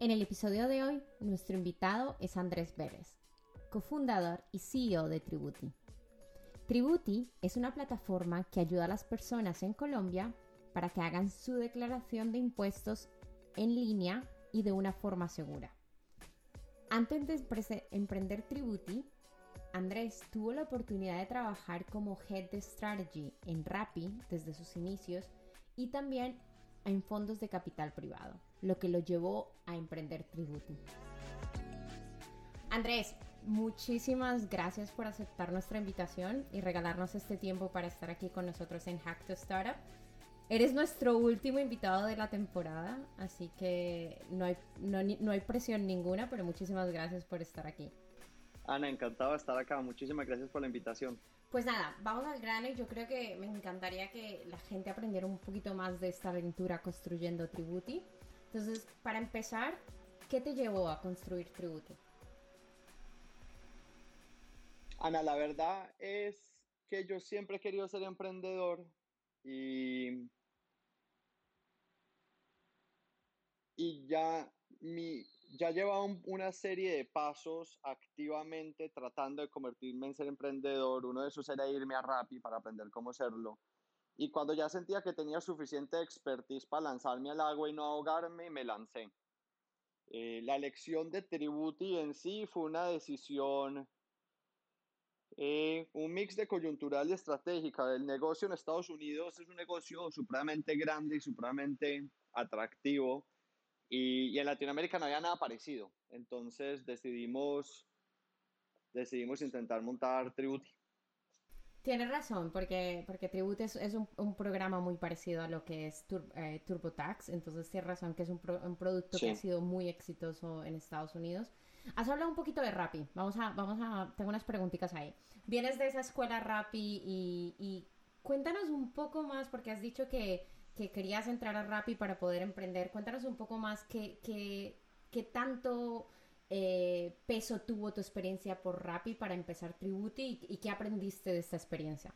En el episodio de hoy, nuestro invitado es Andrés Vélez, cofundador y CEO de Tributi. Tributi es una plataforma que ayuda a las personas en Colombia para que hagan su declaración de impuestos en línea y de una forma segura. Antes de emprender Tributi, Andrés tuvo la oportunidad de trabajar como Head de Strategy en Rappi desde sus inicios y también en fondos de capital privado lo que lo llevó a emprender Tributi. Andrés, muchísimas gracias por aceptar nuestra invitación y regalarnos este tiempo para estar aquí con nosotros en Hack to Startup. Eres nuestro último invitado de la temporada, así que no hay, no, hay presión ninguna, pero muchísimas gracias por estar aquí. Ana, encantado de estar acá. Muchísimas gracias por la invitación. Pues nada, vamos al grano y yo creo que me encantaría que la gente aprendiera un poquito más de esta aventura construyendo Tributi. Entonces, para empezar, ¿qué te llevó a construir Tributo? Ana, la verdad es que yo siempre he querido ser emprendedor y, y ya, mi, ya llevaba una serie de pasos activamente tratando de convertirme en ser emprendedor. Uno de esos era irme a Rappi para aprender cómo serlo. Y cuando ya sentía que tenía suficiente expertise para lanzarme al agua y no ahogarme, me lancé. Eh, la elección de Tributi en sí fue una decisión, eh, un mix de coyuntural y estratégica. El negocio en Estados Unidos es un negocio supremamente grande y supremamente atractivo. Y, y en Latinoamérica no había nada parecido. Entonces decidimos, decidimos intentar montar Tributi. Tienes razón, porque, porque Tribut es, un, programa muy parecido a lo que es eh, TurboTax, entonces tienes razón que es un, producto que ha sido muy exitoso en Estados Unidos. Has hablado un poquito de Rappi, vamos a, vamos a, tengo unas preguntitas ahí. Vienes de esa escuela Rappi y, cuéntanos un poco más, porque has dicho que, querías entrar a Rappi para poder emprender, cuéntanos un poco más qué, qué, qué tanto eh, peso tuvo tu experiencia por Rappi para empezar Tributi y, qué aprendiste de esta experiencia?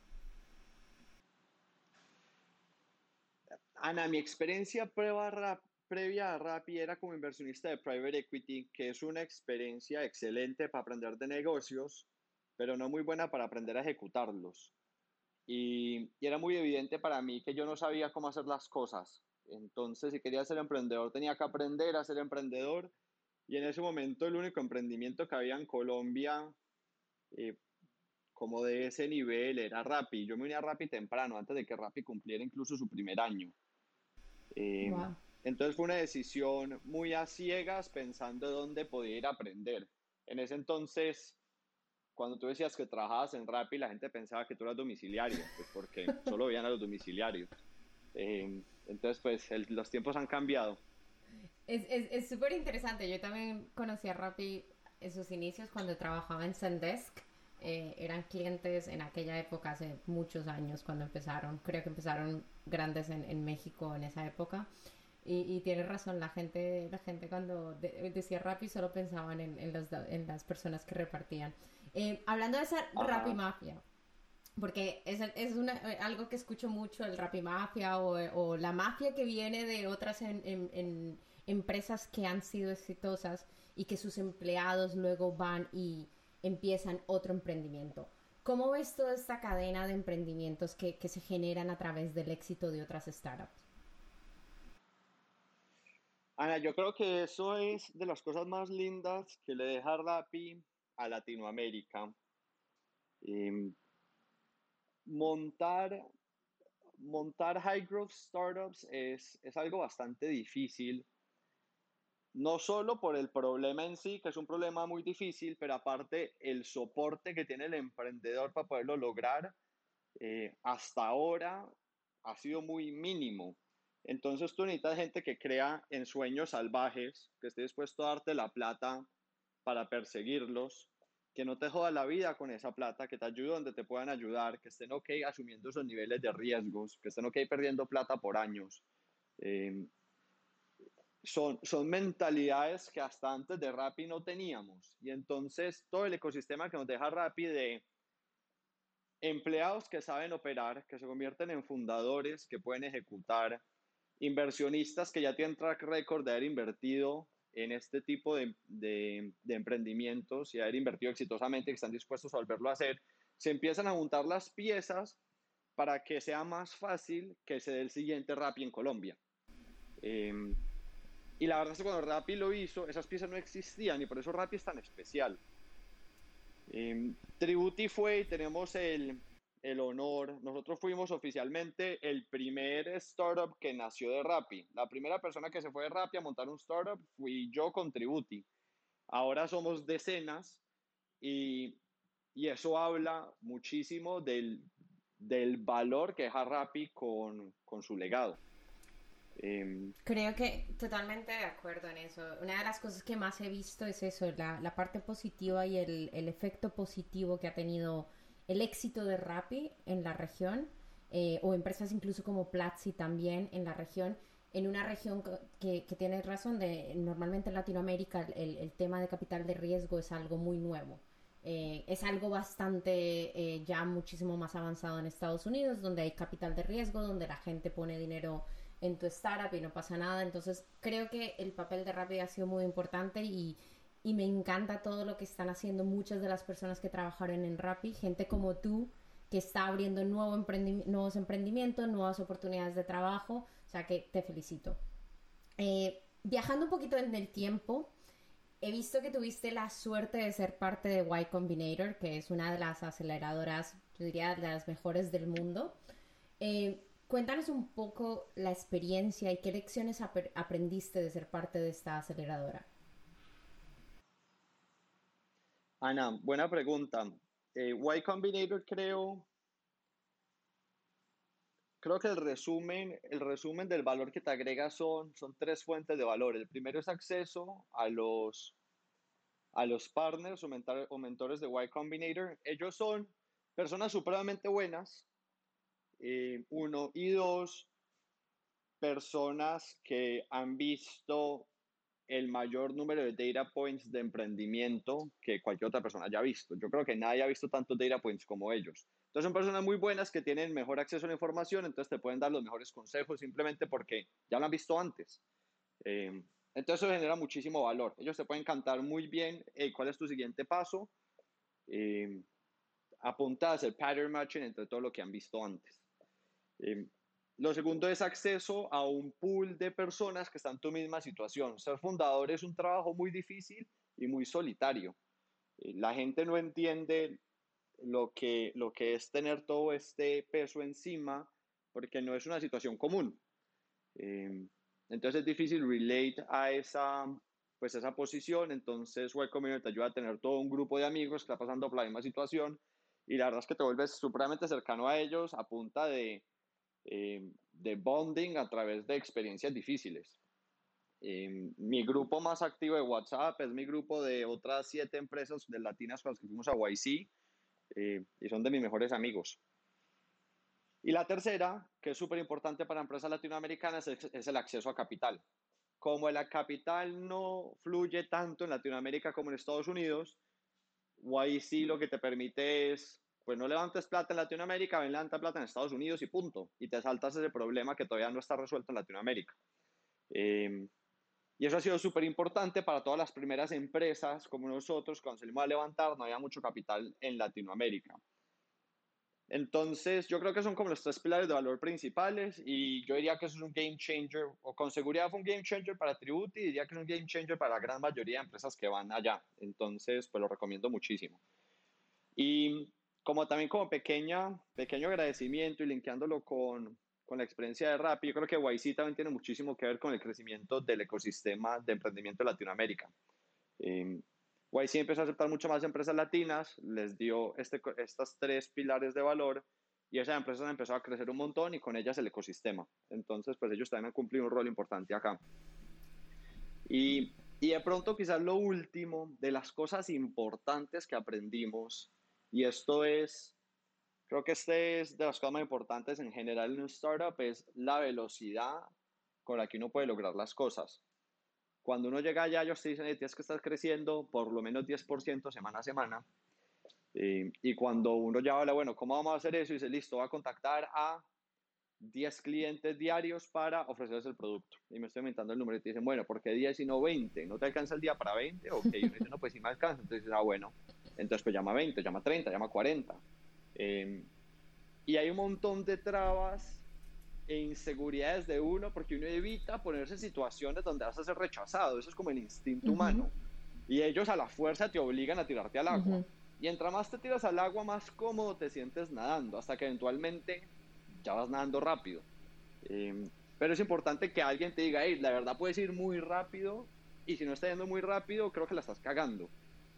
Ana, mi experiencia previa a Rappi era como inversionista de private equity, que es una experiencia excelente para aprender de negocios, pero no muy buena para aprender a ejecutarlos. Y, y, era muy evidente para mí que yo no sabía cómo hacer las cosas. Entonces, si quería ser emprendedor, tenía que aprender a ser emprendedor y en ese momento el único emprendimiento que había en Colombia, eh, como de ese nivel, era Rappi. Yo me uní a Rappi temprano, antes de que Rappi cumpliera incluso su primer año. Eh, entonces fue una decisión muy a ciegas, pensando dónde podía ir a aprender. En ese entonces, cuando tú decías que trabajabas en Rappi, la gente pensaba que tú eras domiciliario, pues porque solo veían a los domiciliarios. Eh, entonces, pues los tiempos han cambiado. Es súper es, interesante. Yo también conocí a Rappi en sus inicios cuando trabajaba en Zendesk. Eh, eran clientes en aquella época, hace muchos años, cuando empezaron. Creo que empezaron grandes en, en México en esa época. Y, y tienes razón, la gente, la gente cuando decía Rappi solo pensaban en, en, los, en, las personas que repartían. Eh, hablando de esa Rappi Mafia, porque es, es una, algo que escucho mucho, el Rappi Mafia o, o la mafia que viene de otras en, en empresas que han sido exitosas y que sus empleados luego van y empiezan otro emprendimiento. ¿Cómo ves toda esta cadena de emprendimientos que, se generan a través del éxito de otras startups? Ana, yo creo que eso es de las cosas más lindas que le deja Rappi a Latinoamérica. Em, montar, montar high growth startups es, es algo bastante difícil no solo por el problema en sí, que es un problema muy difícil, pero aparte el soporte que tiene el emprendedor para poderlo lograr, eh, hasta ahora ha sido muy mínimo. Entonces tú necesitas gente que crea en sueños salvajes, que esté dispuesto a darte la plata para perseguirlos, que no te joda la vida con esa plata, que te ayude donde te puedan ayudar, que estén ok asumiendo esos niveles de riesgos, que estén ok perdiendo plata por años. Eh, son, son mentalidades que hasta antes de Rappi no teníamos. Y entonces todo el ecosistema que nos deja Rappi de empleados que saben operar, que se convierten en fundadores, que pueden ejecutar, inversionistas que ya tienen track record de haber invertido en este tipo de, de, de emprendimientos y haber invertido exitosamente, que están dispuestos a volverlo a hacer, se empiezan a juntar las piezas para que sea más fácil que se dé el siguiente Rappi en Colombia. Eh, y la verdad es que cuando Rappi lo hizo, esas piezas no existían y por eso Rappi es tan especial. Eh, Tributi fue y tenemos el, el honor, nosotros fuimos oficialmente el primer startup que nació de Rappi. La primera persona que se fue de Rappi a montar un startup fui yo con Tributi. Ahora somos decenas y, y eso habla muchísimo del, del valor que deja Rappi con, con su legado. Eh, Creo que totalmente de acuerdo en eso. Una de las cosas que más he visto es eso, la, la parte positiva y el, el, efecto positivo que ha tenido el éxito de Rappi en la región, eh, o empresas incluso como Platzi también en la región, en una región que, que tienes razón, de normalmente en Latinoamérica el, el, tema de capital de riesgo es algo muy nuevo. Eh, es algo bastante eh, ya muchísimo más avanzado en Estados Unidos, donde hay capital de riesgo, donde la gente pone dinero en tu startup y no pasa nada. Entonces creo que el papel de Rappi ha sido muy importante y, y me encanta todo lo que están haciendo muchas de las personas que trabajaron en Rappi, gente como tú que está abriendo nuevo emprendi nuevos emprendimientos, nuevas oportunidades de trabajo, o sea que te felicito. Eh, viajando un poquito en el tiempo, he visto que tuviste la suerte de ser parte de Y Combinator, que es una de las aceleradoras, yo diría, de las mejores del mundo. Eh, Cuéntanos un poco la experiencia y qué lecciones ap aprendiste de ser parte de esta aceleradora. Ana, buena pregunta. Eh, y Combinator creo, creo que el resumen, el resumen del valor que te agrega son, son tres fuentes de valor. El primero es acceso a los, a los partners o, mentor, o mentores de Y Combinator. Ellos son personas supremamente buenas eh, uno, y dos, personas que han visto el mayor número de data points de emprendimiento que cualquier otra persona haya visto. Yo creo que nadie ha visto tantos data points como ellos. Entonces son personas muy buenas que tienen mejor acceso a la información, entonces te pueden dar los mejores consejos simplemente porque ya lo han visto antes. Eh, entonces eso genera muchísimo valor. Ellos te pueden cantar muy bien cuál es tu siguiente paso. Eh, apunta a hacer pattern matching entre todo lo que han visto antes. Eh, lo segundo es acceso a un pool de personas que están en tu misma situación. Ser fundador es un trabajo muy difícil y muy solitario. Eh, la gente no entiende lo que, lo que es tener todo este peso encima porque no es una situación común. Eh, entonces es difícil relate a esa, pues esa posición. Entonces Welcome te ayuda a tener todo un grupo de amigos que está pasando por la misma situación y la verdad es que te vuelves supremamente cercano a ellos a punta de eh, de bonding a través de experiencias difíciles. Eh, mi grupo más activo de WhatsApp es mi grupo de otras siete empresas de latinas con las que fuimos a YC eh, y son de mis mejores amigos. Y la tercera, que es súper importante para empresas latinoamericanas, es, es, el acceso a capital. Como el capital no fluye tanto en Latinoamérica como en Estados Unidos, YC lo que te permite es pues no levantes plata en Latinoamérica, ven levanta plata en Estados Unidos y punto. Y te saltas ese problema que todavía no está resuelto en Latinoamérica. Eh, y eso ha sido súper importante para todas las primeras empresas como nosotros, cuando salimos a levantar, no había mucho capital en Latinoamérica. Entonces, yo creo que son como los tres pilares de valor principales y yo diría que eso es un game changer, o con seguridad fue un game changer para Tributi diría que es un game changer para la gran mayoría de empresas que van allá. Entonces, pues lo recomiendo muchísimo. Y como también como pequeña, pequeño agradecimiento y linkeándolo con, con la experiencia de Rappi, yo creo que YC también tiene muchísimo que ver con el crecimiento del ecosistema de emprendimiento de Latinoamérica. Eh, YC empezó a aceptar mucho más empresas latinas, les dio este, estas tres pilares de valor y esas empresas han empezado a crecer un montón y con ellas el ecosistema. Entonces, pues ellos también han cumplido un rol importante acá. Y, y de pronto quizás lo último de las cosas importantes que aprendimos, y esto es, creo que este es de las cosas más importantes en general en un startup, es la velocidad con la que uno puede lograr las cosas. Cuando uno llega allá, ellos te dicen, tienes que estar creciendo por lo menos 10% semana a semana. Eh, y cuando uno ya habla, bueno, ¿cómo vamos a hacer eso? Y dice, listo, va a contactar a 10 clientes diarios para ofrecerles el producto. Y me estoy inventando el número y te dicen, bueno, ¿por qué 10 y no 20? ¿No te alcanza el día para 20? Ok, y uno dice, no, pues sí me alcanza. Entonces ah, bueno, entonces pues llama 20, llama 30, llama 40. Eh, y hay un montón de trabas e inseguridades de uno porque uno evita ponerse en situaciones donde vas a ser rechazado. Eso es como el instinto humano. Y ellos a la fuerza te obligan a tirarte al agua. Y entre más te tiras al agua, más cómodo te sientes nadando, hasta que eventualmente ya vas nadando rápido. Em, pero es importante que alguien te diga, hey, la verdad puedes ir muy rápido, y si no estás yendo muy rápido, creo que la estás cagando.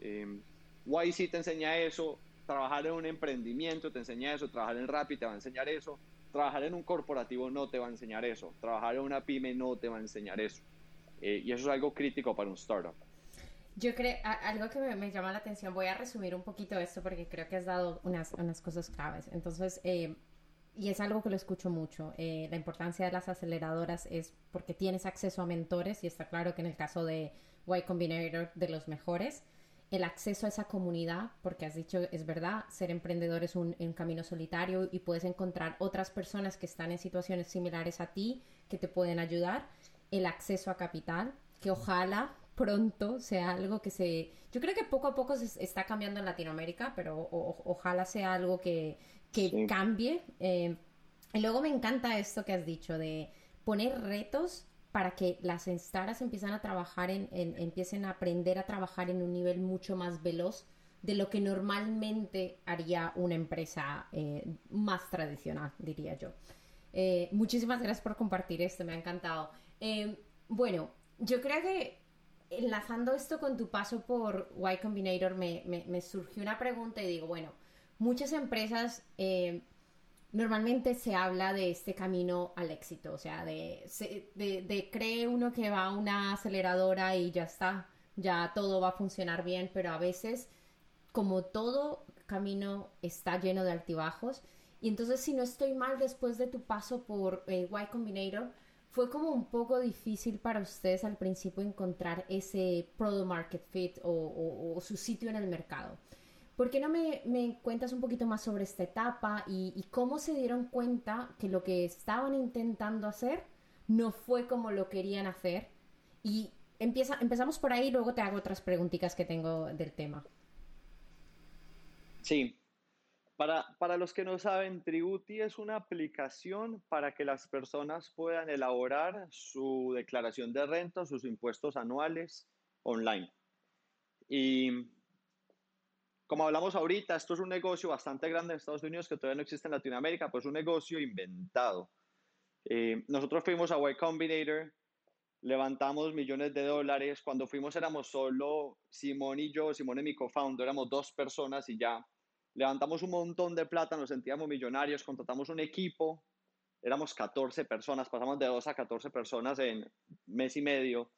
Eh, YC te enseña eso, trabajar en un emprendimiento te enseña eso, trabajar en Rappi te va a enseñar eso, trabajar en un corporativo no te va a enseñar eso, trabajar en una pyme no te va a enseñar eso. Eh, y eso es algo crítico para un startup. Yo creo, algo que me, llama la atención, voy a resumir un poquito esto porque creo que has dado unas, unas cosas claves. Entonces, eh, y es algo que lo escucho mucho, eh, la importancia de las aceleradoras es porque tienes acceso a mentores y está claro que en el caso de Y Combinator, de los mejores, el acceso a esa comunidad, porque has dicho, es verdad, ser emprendedor es un, un, camino solitario y puedes encontrar otras personas que están en situaciones similares a ti que te pueden ayudar, el acceso a capital, que ojalá pronto sea algo que se... Yo creo que poco a poco se está cambiando en Latinoamérica, pero ojalá sea algo que, que cambie. Eh, y luego me encanta esto que has dicho de poner retos para que las startups empiecen a trabajar en, empiecen a aprender a trabajar en un nivel mucho más veloz de lo que normalmente haría una empresa eh, más tradicional, diría yo. Eh, muchísimas gracias por compartir esto, me ha encantado. bueno, yo creo que enlazando esto con tu paso por Y Combinator, me, surgió una pregunta y digo, bueno, muchas empresas eh, normalmente se habla de este camino al éxito, o sea, de, de, cree uno que va a una aceleradora y ya está, ya todo va a funcionar bien, pero a veces, como todo camino está lleno de altibajos, y entonces si no estoy mal después de tu paso por eh, Y Combinator, fue como un poco difícil para ustedes al principio encontrar ese product market fit o, su sitio en el mercado. ¿Por qué no me, cuentas un poquito más sobre esta etapa y, cómo se dieron cuenta que lo que estaban intentando hacer no fue como lo querían hacer? Y empieza, empezamos por ahí y luego te hago otras preguntitas que tengo del tema. Sí, para, los que no saben, Tributi es una aplicación para que las personas puedan elaborar su declaración de renta, sus impuestos anuales online. Y como hablamos ahorita, esto es un negocio bastante grande en Estados Unidos que todavía no existe en Latinoamérica, pues es un negocio inventado. Eh, nosotros fuimos a Y Combinator, levantamos millones de dólares. Cuando fuimos éramos solo Simón y yo, Simón y mi co-founder, éramos dos personas y ya levantamos un montón de plata, nos sentíamos millonarios, contratamos un equipo, éramos 14 personas, pasamos de 2 a 14 personas en mes y medio.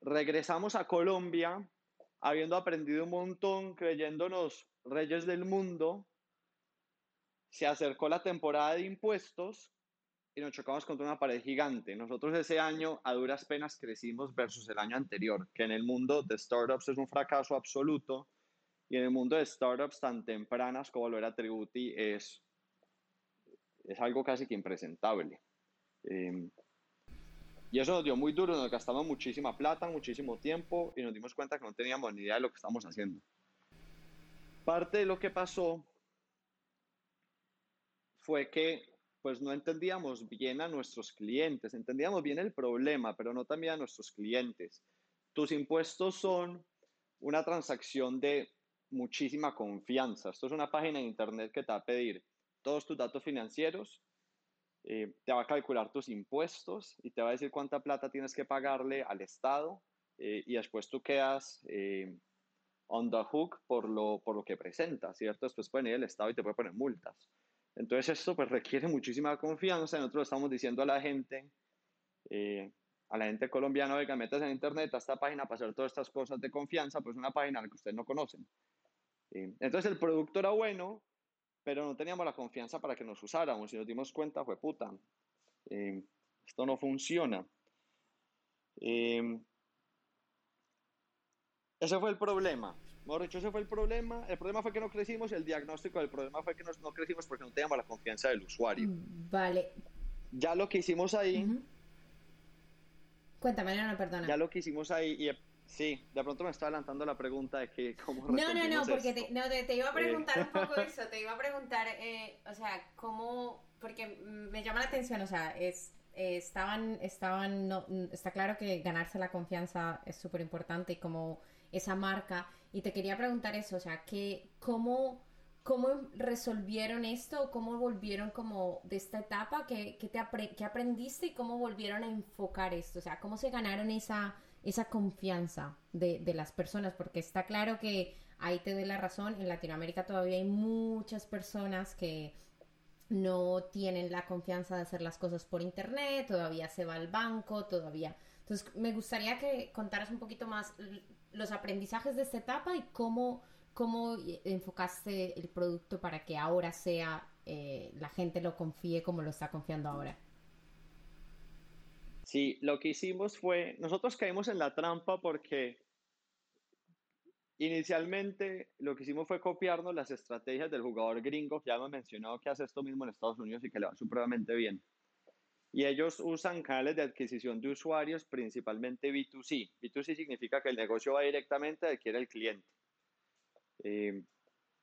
Regresamos a Colombia, habiendo aprendido un montón, creyéndonos reyes del mundo. Se acercó la temporada de impuestos y nos chocamos contra una pared gigante. Nosotros ese año a duras penas crecimos versus el año anterior, que en el mundo de startups es un fracaso absoluto y en el mundo de startups tan tempranas como lo era Tributi es, es algo casi que impresentable. Em, y eso nos dio muy duro, nos gastamos muchísima plata, muchísimo tiempo y nos dimos cuenta que no teníamos ni idea de lo que estábamos haciendo. Parte de lo que pasó fue que pues no entendíamos bien a nuestros clientes, entendíamos bien el problema, pero no también a nuestros clientes. Tus impuestos son una transacción de muchísima confianza. Esto es una página de internet que te va a pedir todos tus datos financieros, eh, te va a calcular tus impuestos y te va a decir cuánta plata tienes que pagarle al Estado eh, y después tú quedas eh, on the hook por lo, por lo que presentas, ¿cierto? Después puede ir el Estado y te puede poner multas. Entonces esto pues requiere muchísima confianza. Nosotros estamos diciendo a la gente, eh, a la gente colombiana, oiga, metas en internet a esta página para hacer todas estas cosas de confianza, pues una página que ustedes no conocen. Eh, entonces el producto era bueno, pero no teníamos la confianza para que nos usáramos y nos dimos cuenta, fue puta, eh, esto no funciona. ese fue el problema. Mejor dicho, ese fue el problema. El problema fue que no crecimos, el diagnóstico del problema fue que no crecimos porque no teníamos la confianza del usuario. Mm, vale. Ya lo que hicimos ahí. Cuéntame, no, perdona. Ya lo que hicimos ahí, y sí, de pronto me está adelantando la pregunta de que cómo No, no, no, porque te, no, te, iba a preguntar un poco eso, te iba a preguntar, eh, o sea, cómo, porque me llama la atención, o sea, es, eh, estaban, estaban, no, está claro que ganarse la confianza es súper importante y como esa marca. Y te quería preguntar eso, o sea, que, ¿cómo, cómo resolvieron esto? ¿Cómo volvieron como de esta etapa? ¿Qué, te aprendiste y cómo volvieron a enfocar esto? O sea, ¿cómo se ganaron esa, esa confianza de, de las personas? Porque está claro que ahí te doy la razón, en Latinoamérica todavía hay muchas personas que no tienen la confianza de hacer las cosas por internet, todavía se va al banco, todavía. Entonces, me gustaría que contaras un poquito más los aprendizajes de esta etapa y cómo, cómo enfocaste el producto para que ahora sea, eh, la gente lo confíe como lo está confiando ahora. Sí, lo que hicimos fue, nosotros caímos en la trampa porque inicialmente lo que hicimos fue copiarnos las estrategias del jugador gringo, que ya hemos mencionado que hace esto mismo en Estados Unidos y que le va supremamente bien. Y ellos usan canales de adquisición de usuarios, principalmente B2C. B2C significa que el negocio va directamente a adquiere el cliente. Eh,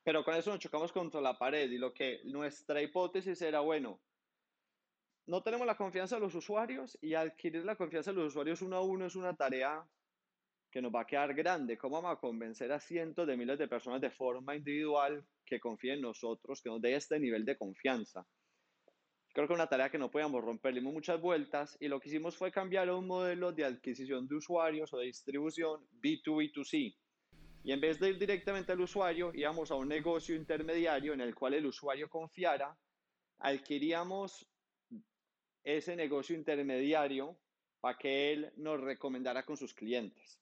pero con eso nos chocamos contra la pared y lo que nuestra hipótesis era, bueno, no tenemos la confianza de los usuarios y adquirir la confianza de los usuarios uno a uno es una tarea que nos va a quedar grande. ¿Cómo vamos a convencer a cientos de miles de personas de forma individual que confíen en nosotros, que nos dé este nivel de confianza? Creo que una tarea que no podíamos romper, dimos muchas vueltas y lo que hicimos fue cambiar a un modelo de adquisición de usuarios o de distribución B2B2C. Y en vez de ir directamente al usuario, íbamos a un negocio intermediario en el cual el usuario confiara, adquiríamos ese negocio intermediario para que él nos recomendara con sus clientes.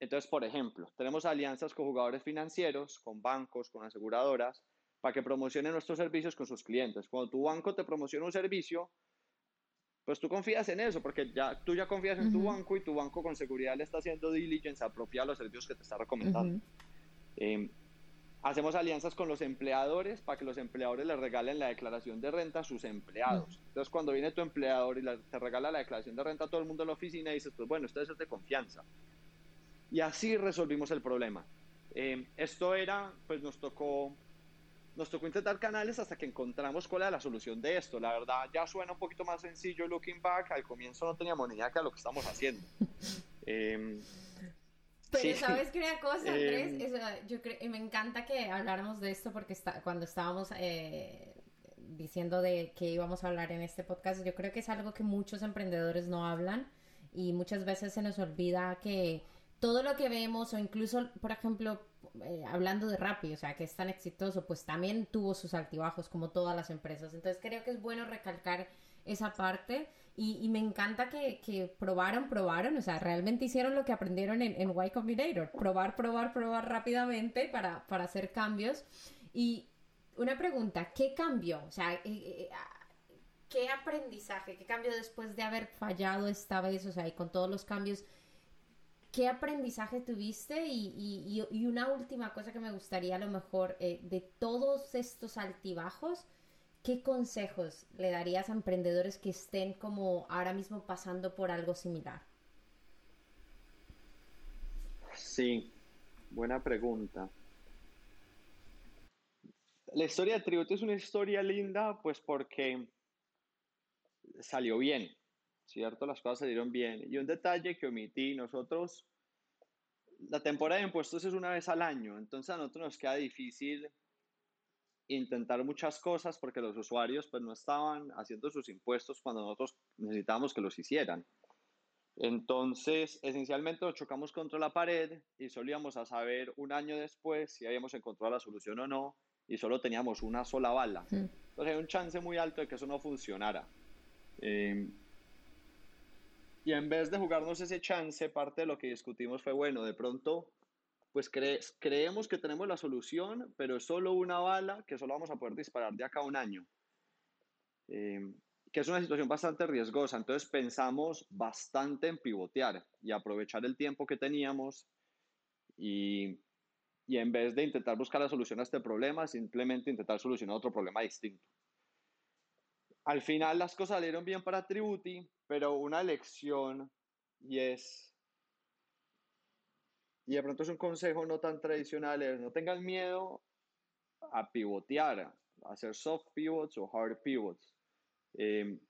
Entonces, por ejemplo, tenemos alianzas con jugadores financieros, con bancos, con aseguradoras, para que promocione nuestros servicios con sus clientes. Cuando tu banco te promociona un servicio, pues tú confías en eso, porque ya, tú ya confías en tu banco y tu banco con seguridad le está haciendo diligence apropiada a los servicios que te está recomendando. Em, hacemos alianzas con los empleadores para que los empleadores le regalen la declaración de renta a sus empleados. Entonces, cuando viene tu empleador y te regala la declaración de renta a todo el mundo en la oficina, dices, pues bueno, esto es de confianza. Y así resolvimos el problema. Em, esto era, pues nos tocó nos tocó intentar canales hasta que encontramos cuál era la solución de esto. La verdad, ya suena un poquito más sencillo looking back. Al comienzo no teníamos ni idea de lo que estamos haciendo. Em, pero sabes qué cosa, Andrés, em, yo creo, me encanta que habláramos de esto porque está, cuando estábamos eh, diciendo de que íbamos a hablar en este podcast, yo creo que es algo que muchos emprendedores no hablan y muchas veces se nos olvida que todo lo que vemos o incluso, por ejemplo, eh, hablando de Rappi, o sea, que es tan exitoso, pues también tuvo sus altibajos como todas las empresas. Entonces creo que es bueno recalcar esa parte y, me encanta que, probaron, probaron, o sea, realmente hicieron lo que aprendieron en, en Y Combinator, probar, probar, probar rápidamente para, para hacer cambios. Y una pregunta, ¿qué cambió? O sea, eh, eh, ¿qué aprendizaje, qué cambio después de haber fallado esta vez, o sea, y con todos los cambios? ¿Qué aprendizaje tuviste? Y, una última cosa que me gustaría a lo mejor, eh, de todos estos altibajos, ¿qué consejos le darías a emprendedores que estén como ahora mismo pasando por algo similar? Sí, buena pregunta. La historia de Tributo es una historia linda, pues porque salió bien. ¿cierto? Las cosas salieron bien. Y un detalle que omití, nosotros, la temporada de impuestos es una vez al año, entonces a nosotros nos queda difícil intentar muchas cosas porque los usuarios pues no estaban haciendo sus impuestos cuando nosotros necesitábamos que los hicieran. Entonces, esencialmente nos chocamos contra la pared y solíamos a saber un año después si habíamos encontrado la solución o no y solo teníamos una sola bala. Entonces hay un chance muy alto de que eso no funcionara. Em, y en vez de jugarnos ese chance, parte de lo que discutimos fue, bueno, de pronto, pues creemos que tenemos la solución, pero es solo una bala que solo vamos a poder disparar de acá a un año. Em, que es una situación bastante riesgosa. Entonces pensamos bastante en pivotear y aprovechar el tiempo que teníamos y, y en vez de intentar buscar la solución a este problema, simplemente intentar solucionar otro problema distinto. Al final las cosas salieron bien para Tributi, pero una lección y es, y de pronto es un consejo no tan tradicional, es no tengan miedo a pivotear, a hacer soft pivots o hard pivots. Em,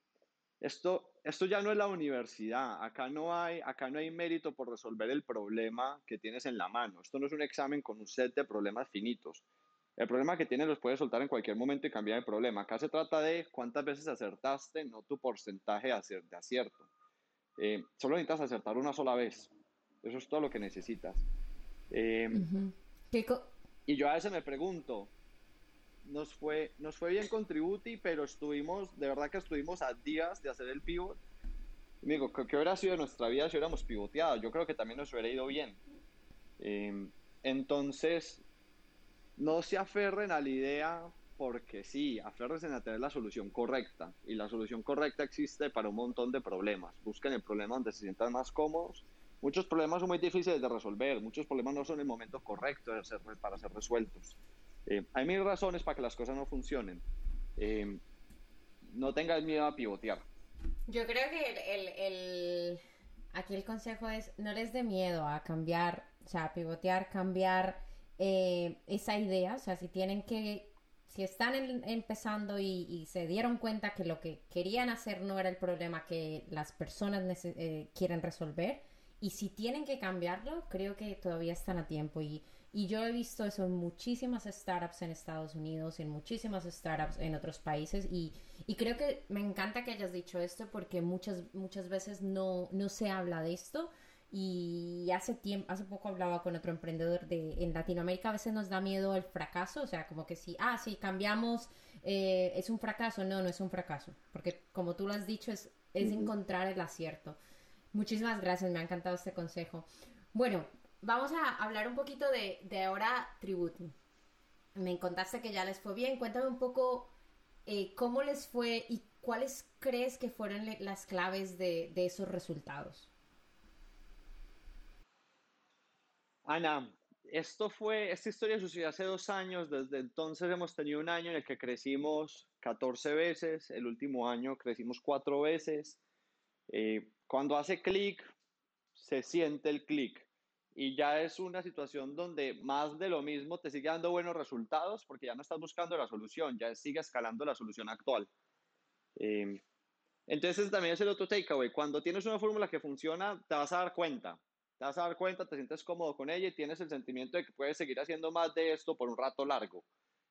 esto, esto ya no es la universidad, acá no, hay, acá no hay mérito por resolver el problema que tienes en la mano. Esto no es un examen con un set de problemas finitos. El problema que tienes los puedes soltar en cualquier momento y cambiar de problema. Acá se trata de cuántas veces acertaste, no tu porcentaje de acierto. Eh, solo necesitas acertar una sola vez. Eso es todo lo que necesitas. Eh, y yo a veces me pregunto, nos fue, nos fue bien con Tributi, pero estuvimos, de verdad que estuvimos a días de hacer el pivot. Y me digo, ¿qué hubiera sido nuestra vida si hubiéramos pivoteado? Yo creo que también nos hubiera ido bien. Em, entonces, no se aferren a la idea porque sí, aférrense a tener la solución correcta. Y la solución correcta existe para un montón de problemas. Busquen el problema donde se sientan más cómodos. Muchos problemas son muy difíciles de resolver, muchos problemas no son el momento correcto para ser resueltos. Eh, hay mil razones para que las cosas no funcionen. Eh, no tengas miedo a pivotear. Yo creo que el, el, aquí el consejo es no les dé miedo a cambiar, o sea, a pivotear, cambiar eh, esa idea. O sea, si tienen que, si están empezando y, se dieron cuenta que lo que querían hacer no era el problema que las personas quieren resolver, y si tienen que cambiarlo, creo que todavía están a tiempo. Y y yo he visto eso en muchísimas startups en Estados Unidos, en muchísimas startups en otros países. Y, y creo que me encanta que hayas dicho esto porque muchas, muchas veces no, no se habla de esto. Y hace tiempo, hace poco hablaba con otro emprendedor de en Latinoamérica, a veces nos da miedo el fracaso, o sea, como que si, ah, sí, cambiamos, eh, es un fracaso, no, no es un fracaso, porque como tú lo has dicho, es, es encontrar el acierto. Muchísimas gracias, me ha encantado este consejo. Bueno, vamos a hablar un poquito de, ahora Tributi. Me contaste que ya les fue bien. Cuéntame un poco eh, cómo les fue y cuáles crees que fueron las claves de, esos resultados. Ana, esto fue, esta historia sucedió hace dos años, desde entonces hemos tenido un año en el que crecimos 14 veces, el último año crecimos cuatro veces. Eh, cuando hace clic, se siente el clic y ya es una situación donde más de lo mismo te sigue dando buenos resultados porque ya no estás buscando la solución, ya sigue escalando la solución actual. Eh, entonces también es el otro takeaway. Cuando tienes una fórmula que funciona, te vas a dar cuenta. Te vas a dar cuenta, te sientes cómodo con ella y tienes el sentimiento de que puedes seguir haciendo más de esto por un rato largo.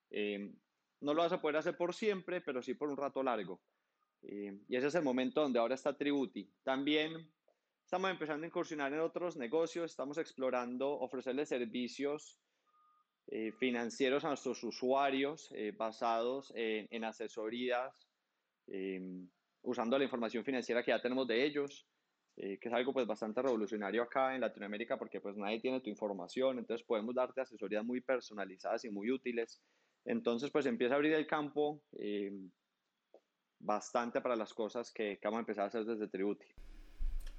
Eh, no lo vas a poder hacer por siempre, pero sí por un rato largo. Eh, y ese es el momento donde ahora está Tributi. También Estamos empezando a incursionar en otros negocios, estamos explorando ofrecerles servicios eh, financieros a nuestros usuarios eh, basados en, asesorías, em, usando la información financiera que ya tenemos de ellos, eh, que es algo pues bastante revolucionario acá en Latinoamérica porque pues nadie tiene tu información, entonces podemos darte asesorías muy personalizadas y muy útiles. Entonces pues empieza a abrir el campo em, bastante para las cosas que, que vamos a empezar a hacer desde Tributi.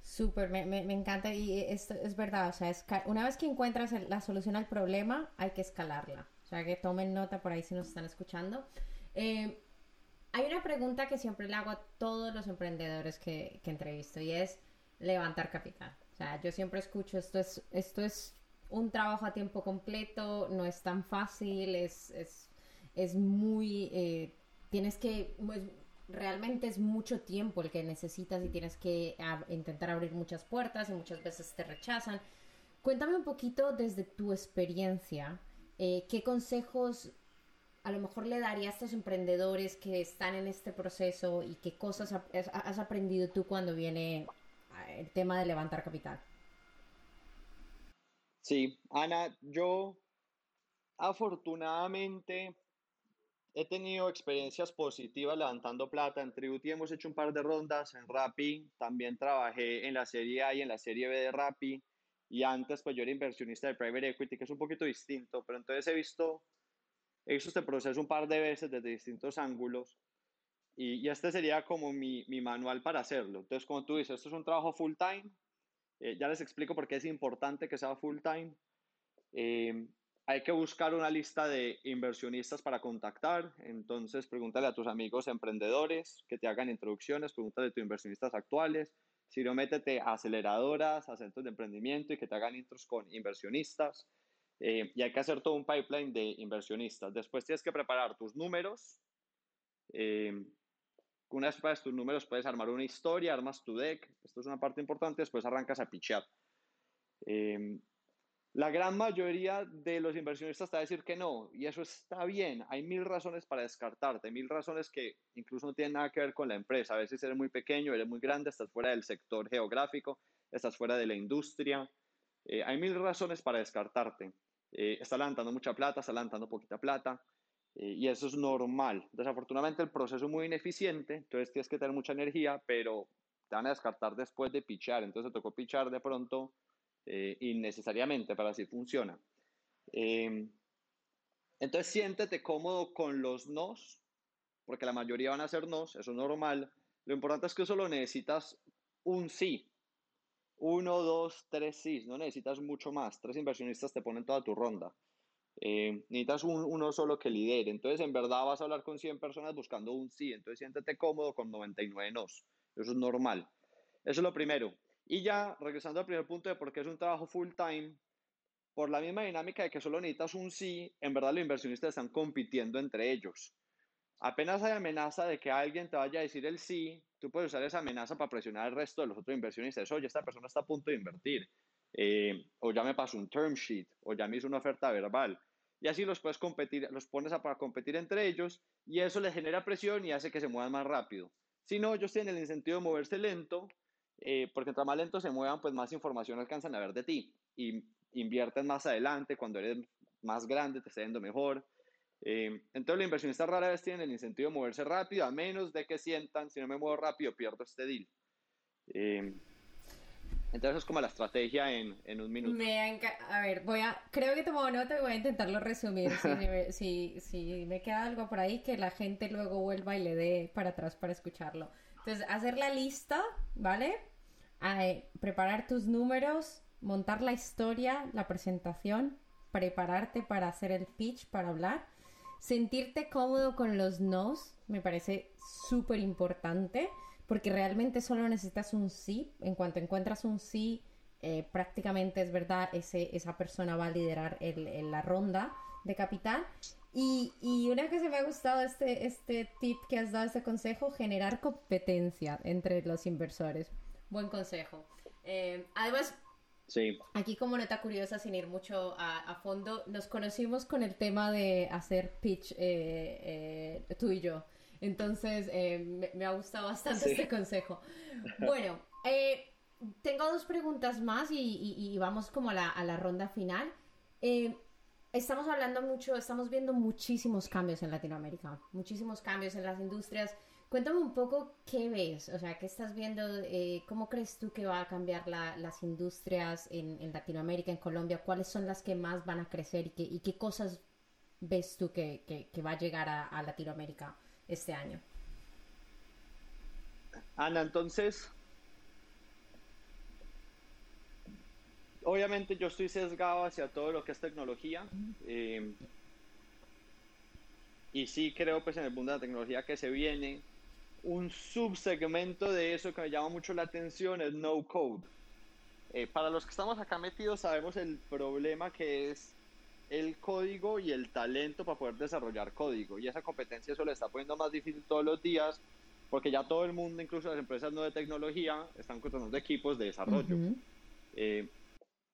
Súper, me, me, encanta y esto es verdad, o sea, una vez que encuentras la solución al problema, hay que escalarla. O sea, que tomen nota por ahí si nos están escuchando. Eh, hay una pregunta que siempre le hago a todos los emprendedores que, que, entrevisto y es levantar capital. O sea, yo siempre escucho esto es, esto es un trabajo a tiempo completo, no es tan fácil, es, es, es muy... Eh, tienes que realmente es mucho tiempo el que necesitas y tienes que intentar abrir muchas puertas y muchas veces te rechazan. Cuéntame un poquito desde tu experiencia, eh, ¿qué consejos a lo mejor le darías a estos emprendedores que están en este proceso y qué cosas has aprendido tú cuando viene el tema de levantar capital? Sí, Ana, yo afortunadamente he tenido experiencias positivas levantando plata. En Tributi hemos hecho un par de rondas, en Rappi también trabajé en la serie A y en la serie B de Rappi. Y antes, pues yo era inversionista de private equity, que es un poquito distinto, pero entonces he visto, he visto este proceso un par de veces desde distintos ángulos. Y, y este sería como mi, mi, manual para hacerlo. Entonces, como tú dices, esto es un trabajo full time. Eh, ya les explico por qué es importante que sea full time. Eh, hay que buscar una lista de inversionistas para contactar. Entonces, pregúntale a tus amigos emprendedores que te hagan introducciones, pregúntale a tus inversionistas actuales. Si no, métete a aceleradoras, a centros de emprendimiento y que te hagan intros con inversionistas. Eh, y hay que hacer todo un pipeline de inversionistas. Después tienes que preparar tus números. Eh, una vez prepares tus números, puedes armar una historia, armas tu deck. Esto es una parte importante. Después arrancas a pitchar. Eh, la gran mayoría de los inversionistas te a decir que no, y eso está bien. Hay mil razones para descartarte, mil razones que incluso no tienen nada que ver con la empresa. A veces eres muy pequeño, eres muy grande, estás fuera del sector geográfico, estás fuera de la industria. Eh, hay mil razones para descartarte. Eh, estás levantando mucha plata, estás levantando poquita plata, eh, y eso es normal. Desafortunadamente el proceso es muy ineficiente, entonces tienes que tener mucha energía, pero te van a descartar después de pichar. Entonces te tocó pichar de pronto eh, innecesariamente, para así funciona. Eh, entonces siéntete cómodo con los nos, porque la mayoría van a ser nos, eso es normal. Lo importante es que solo necesitas un sí. Uno, dos, tres sí, no necesitas mucho más. Tres inversionistas te ponen toda tu ronda. Eh, necesitas un, uno solo que lidere. Entonces, en verdad vas a hablar con 100 personas buscando un sí. Entonces, siéntete cómodo con 99 nos. Eso es normal. Eso es lo primero. Y ya, regresando al primer punto de por qué es un trabajo full time, por la misma dinámica de que solo necesitas un sí, en verdad los inversionistas están compitiendo entre ellos. Apenas hay amenaza de que alguien te vaya a decir el sí, tú puedes usar esa amenaza para presionar al resto de los otros inversionistas. Oye, esta persona está a punto de invertir. Eh, o ya me pasó un term sheet, o ya me hizo una oferta verbal. Y así los puedes competir, los pones a, para competir entre ellos y eso les genera presión y hace que se muevan más rápido. Si no, ellos tienen el incentivo de moverse lento eh, porque entre más lento se muevan, pues más información alcanzan a ver de ti y invierten más adelante, cuando eres más grande, te está yendo mejor. Eh, entonces, los inversionistas rara vez tienen el incentivo de moverse rápido, a menos de que sientan, si no me muevo rápido, pierdo este deal. Eh, entonces, es como la estrategia en, en un minuto. Me a ver, voy a, creo que tomo nota y voy a intentarlo resumir. si, si, si me queda algo por ahí, que la gente luego vuelva y le dé para atrás para escucharlo. Entonces, hacer la lista, ¿vale? preparar tus números, montar la historia, la presentación, prepararte para hacer el pitch, para hablar, sentirte cómodo con los nos, me parece súper importante, porque realmente solo necesitas un sí. En cuanto encuentras un sí, eh, prácticamente es verdad, esa persona va a liderar la ronda de capital. Y, y, una cosa que me ha gustado este, este tip que has dado, este consejo, generar competencia entre los inversores. Buen consejo. Eh, además, sí. aquí como nota curiosa, sin ir mucho a, fondo, nos conocimos con el tema de hacer pitch eh, eh, tú y yo. Entonces, me, ha gustado bastante este consejo. Bueno, tengo dos preguntas más y, vamos como a la, a la ronda final. Estamos hablando mucho, estamos viendo muchísimos cambios en Latinoamérica, muchísimos cambios en las industrias Cuéntame un poco qué ves, o sea, qué estás viendo, eh, cómo crees tú que va a cambiar las industrias en, Latinoamérica, en Colombia, cuáles son las que más van a crecer y, qué cosas ves tú que, va a llegar a, Latinoamérica este año. Ana, entonces, obviamente yo estoy sesgado hacia todo lo que es tecnología. Eh, y sí creo pues en el mundo de la tecnología que se viene un subsegmento de eso que me llama mucho la atención es no code. Eh, para los que estamos acá metidos sabemos el problema que es el código y el talento para poder desarrollar código. Y esa competencia eso le está poniendo más difícil todos los días porque ya todo el mundo, incluso las empresas no de tecnología, están contratando equipos de desarrollo. Eh,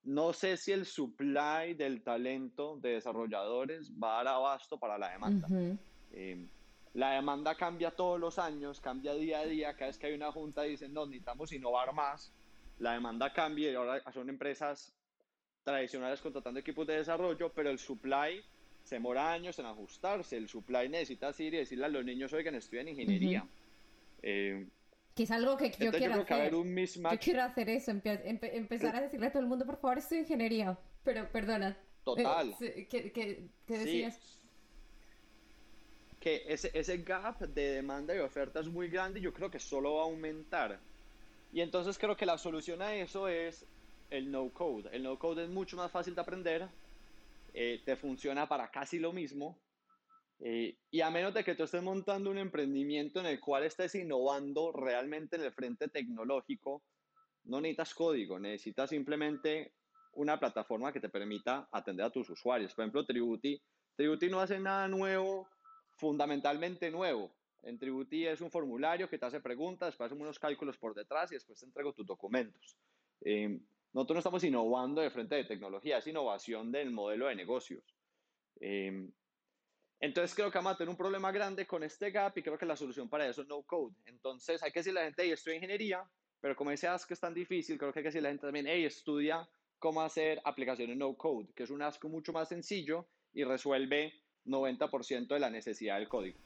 no sé si el supply del talento de desarrolladores va a dar abasto para la demanda. La demanda cambia todos los años, cambia día a día. Cada vez que hay una junta dicen, no, necesitamos innovar más. La demanda cambia y ahora son empresas tradicionales contratando equipos de desarrollo, pero el supply se demora años en ajustarse. El supply necesita ir y decirle a los niños, oigan, estudian ingeniería. Eh, que es algo que yo quiero hacer. Yo quiero hacer eso, empezar a decirle a todo el mundo, por favor, estudio ingeniería. Pero, perdona. Total. Eh, ¿qué, decías? Que ese, ese gap de demanda y oferta es muy grande y yo creo que solo va a aumentar. Y entonces creo que la solución a eso es el no code. El no code es mucho más fácil de aprender, eh, te funciona para casi lo mismo. Eh, y a menos de que tú estés montando un emprendimiento en el cual estés innovando realmente en el frente tecnológico, no necesitas código, necesitas simplemente una plataforma que te permita atender a tus usuarios. Por ejemplo, Tributi. Tributi no hace nada nuevo, fundamentalmente nuevo. En Tributi es un formulario que te hace preguntas, después hacemos unos cálculos por detrás y después te entrego tus documentos. Eh, nosotros no estamos innovando de frente de tecnología, es innovación del modelo de negocios. Em, entonces creo que vamos a tener un problema grande con este gap y creo que la solución para eso es no code. Entonces hay que decirle a la gente, hey, estoy ingeniería, pero como ese ask es tan difícil, creo que hay que decirle a la gente también, hey, estudia cómo hacer aplicaciones no code, que es un ask mucho más sencillo y resuelve 90% de la necesidad del código.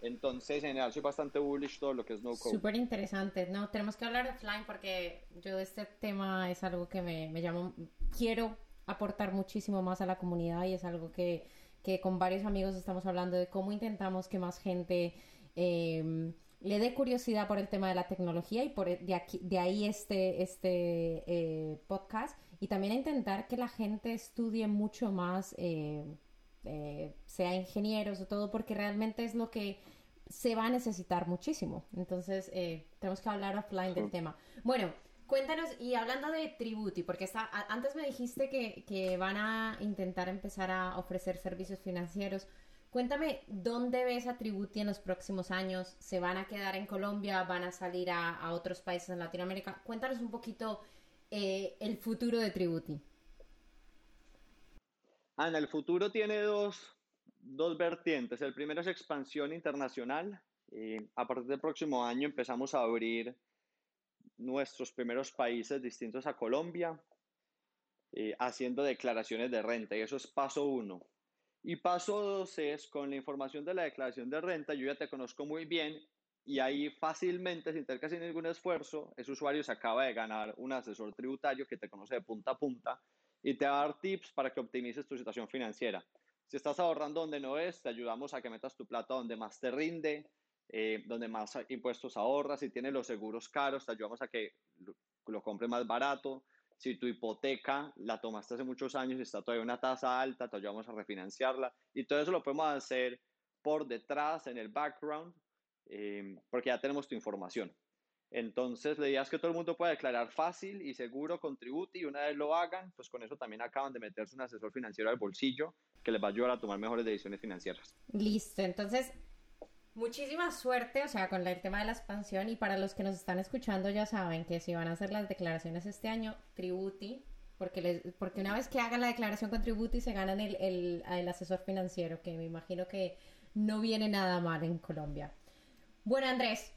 Entonces, en general, soy bastante bullish todo lo que es no code. Súper interesante. No, tenemos que hablar offline porque yo este tema es algo que me, me llama. Quiero aportar muchísimo más a la comunidad y es algo que, que con varios amigos estamos hablando de cómo intentamos que más gente em, le dé curiosidad por el tema de la tecnología y por de, aquí, de ahí este, este eh, podcast y también intentar que la gente estudie mucho más. Eh, eh, sea ingenieros o todo, porque realmente es lo que se va a necesitar muchísimo. Entonces, eh, tenemos que hablar offline del tema. Bueno, cuéntanos, y hablando de Tributi, porque antes me dijiste que, van a intentar empezar a ofrecer servicios financieros. Cuéntame, ¿dónde ves a Tributi en los próximos años? ¿Se van a quedar en Colombia? ¿Van a salir a, otros países en Latinoamérica? Cuéntanos un poquito eh, el futuro de Tributi. Ana, el futuro tiene dos, dos vertientes. El primero es expansión internacional. a partir del próximo año empezamos a abrir nuestros primeros países distintos a Colombia, eh, haciendo declaraciones de renta. Y eso es paso uno. Y paso dos es con la información de la declaración de renta, yo ya te conozco muy bien y ahí fácilmente, sin tener casi ningún esfuerzo, ese usuario se acaba de ganar un asesor tributario que te conoce de punta a punta y te va a dar tips para que optimices tu situación financiera. Si estás ahorrando donde no es, te ayudamos a que metas tu plata donde más te rinde, eh, donde más impuestos ahorras. Si tienes los seguros caros, te ayudamos a que lo, lo más barato. Si tu hipoteca la tomaste hace muchos años y está todavía una tasa alta, te ayudamos a refinanciarla. Y todo eso lo podemos hacer por detrás, en el background, eh, porque ya tenemos tu información. Entonces, la idea que todo el mundo pueda declarar fácil y seguro con y una vez lo hagan, pues con eso también acaban de meterse un asesor financiero al bolsillo que les va a ayudar a tomar mejores decisiones financieras. Listo, entonces, muchísima suerte, o sea, con el tema de la expansión y para los que nos están escuchando ya saben que si van a hacer las declaraciones este año, Tributi, porque, les, porque una vez que hagan la declaración con Tributi se ganan el, el, el asesor financiero, que me imagino que no viene nada mal en Colombia. Bueno, Andrés,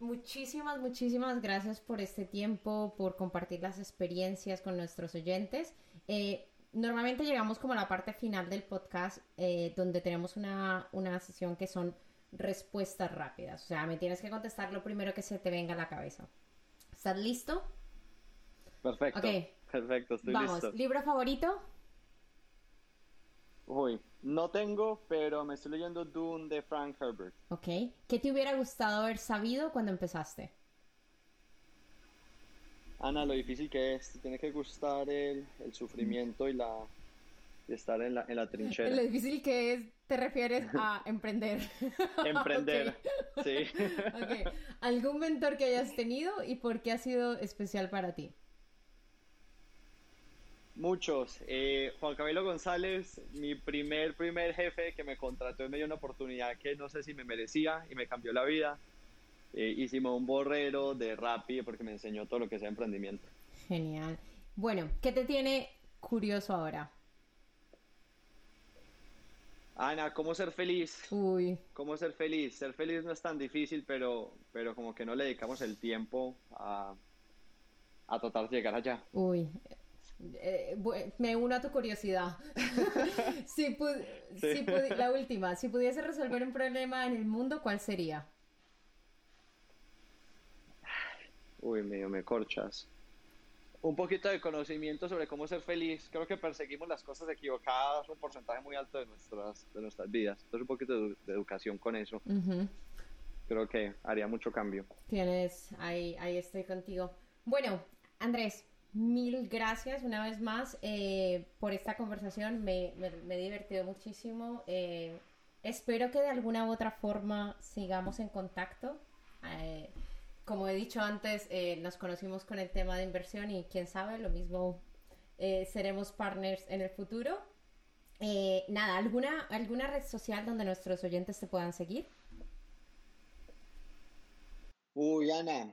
Muchísimas, muchísimas gracias por este tiempo, por compartir las experiencias con nuestros oyentes. Eh, normalmente llegamos como a la parte final del podcast eh, donde tenemos una, una sesión que son respuestas rápidas. O sea, me tienes que contestar lo primero que se te venga a la cabeza. ¿Estás listo? Perfecto. Perfecto, estoy Vamos, ¿libro favorito? Uy, no tengo, pero me estoy leyendo Dune de Frank Herbert. Ok. ¿Qué te hubiera gustado haber sabido cuando empezaste? Ana, lo difícil que es. Te tiene que gustar el, el sufrimiento y la estar en la, en la trinchera. Lo difícil que es, te refieres a emprender. emprender, sí. okay. ¿Algún mentor que hayas tenido y por qué ha sido especial para ti? Muchos. Eh, Juan Camilo González, mi primer, primer jefe que me contrató y me dio una oportunidad que no sé si me merecía y me cambió la vida. Eh, y Simón Borrero de Rappi porque me enseñó todo lo que sea emprendimiento. Genial. Bueno, ¿qué te tiene curioso ahora? Ana, ¿cómo ser feliz? Uy. ¿Cómo ser feliz? Ser feliz no es tan difícil, pero, pero como que no le dedicamos el tiempo a, a tratar de llegar allá. Uy, eh, me uno a tu curiosidad. si, la última, si pudiese resolver un problema en el mundo, ¿cuál sería? Uy, medio me corchas. Un poquito de conocimiento sobre cómo ser feliz. Creo que perseguimos las cosas equivocadas un porcentaje muy alto de nuestras, de nuestras vidas. Entonces, un poquito de, educación con eso. Creo que haría mucho cambio. Tienes, ahí, ahí estoy contigo. Bueno, Andrés, Mil gracias una vez más eh, por esta conversación. Me, he divertido muchísimo. Eh, espero que de alguna u otra forma sigamos en contacto. Eh, como he dicho antes, nos conocimos con el tema de inversión y quién sabe, lo mismo seremos partners en el futuro. nada, ¿alguna, ¿alguna red social donde nuestros oyentes te puedan seguir? Uy, Ana,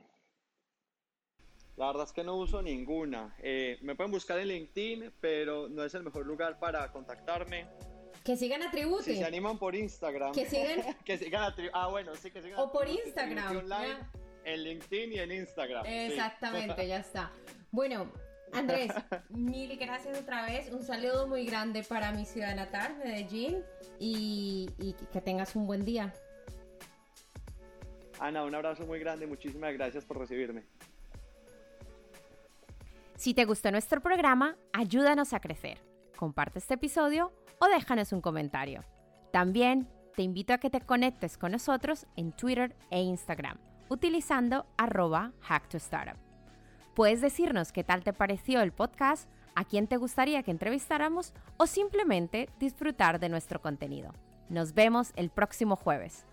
la verdad es que no uso ninguna. Eh, me pueden buscar en LinkedIn, pero no es el mejor lugar para contactarme. Que sigan a Tributi. Si se animan por Instagram. Que sigan. que sigan a Ah, bueno, sí, que sigan O por Instagram. Online, en LinkedIn y en Instagram. Exactamente, ya está. Bueno, Andrés, mil gracias otra vez. Un saludo muy grande para mi ciudad natal, Medellín. Y, y que tengas un buen día. Ana, un abrazo muy grande. Muchísimas gracias por recibirme. Si te gustó nuestro programa, ayúdanos a crecer. Comparte este episodio o déjanos un comentario. También te invito a que te conectes con nosotros en Twitter e Instagram utilizando arroba hacktostartup. Puedes decirnos qué tal te pareció el podcast, a quién te gustaría que entrevistáramos o simplemente disfrutar de nuestro contenido. Nos vemos el próximo jueves.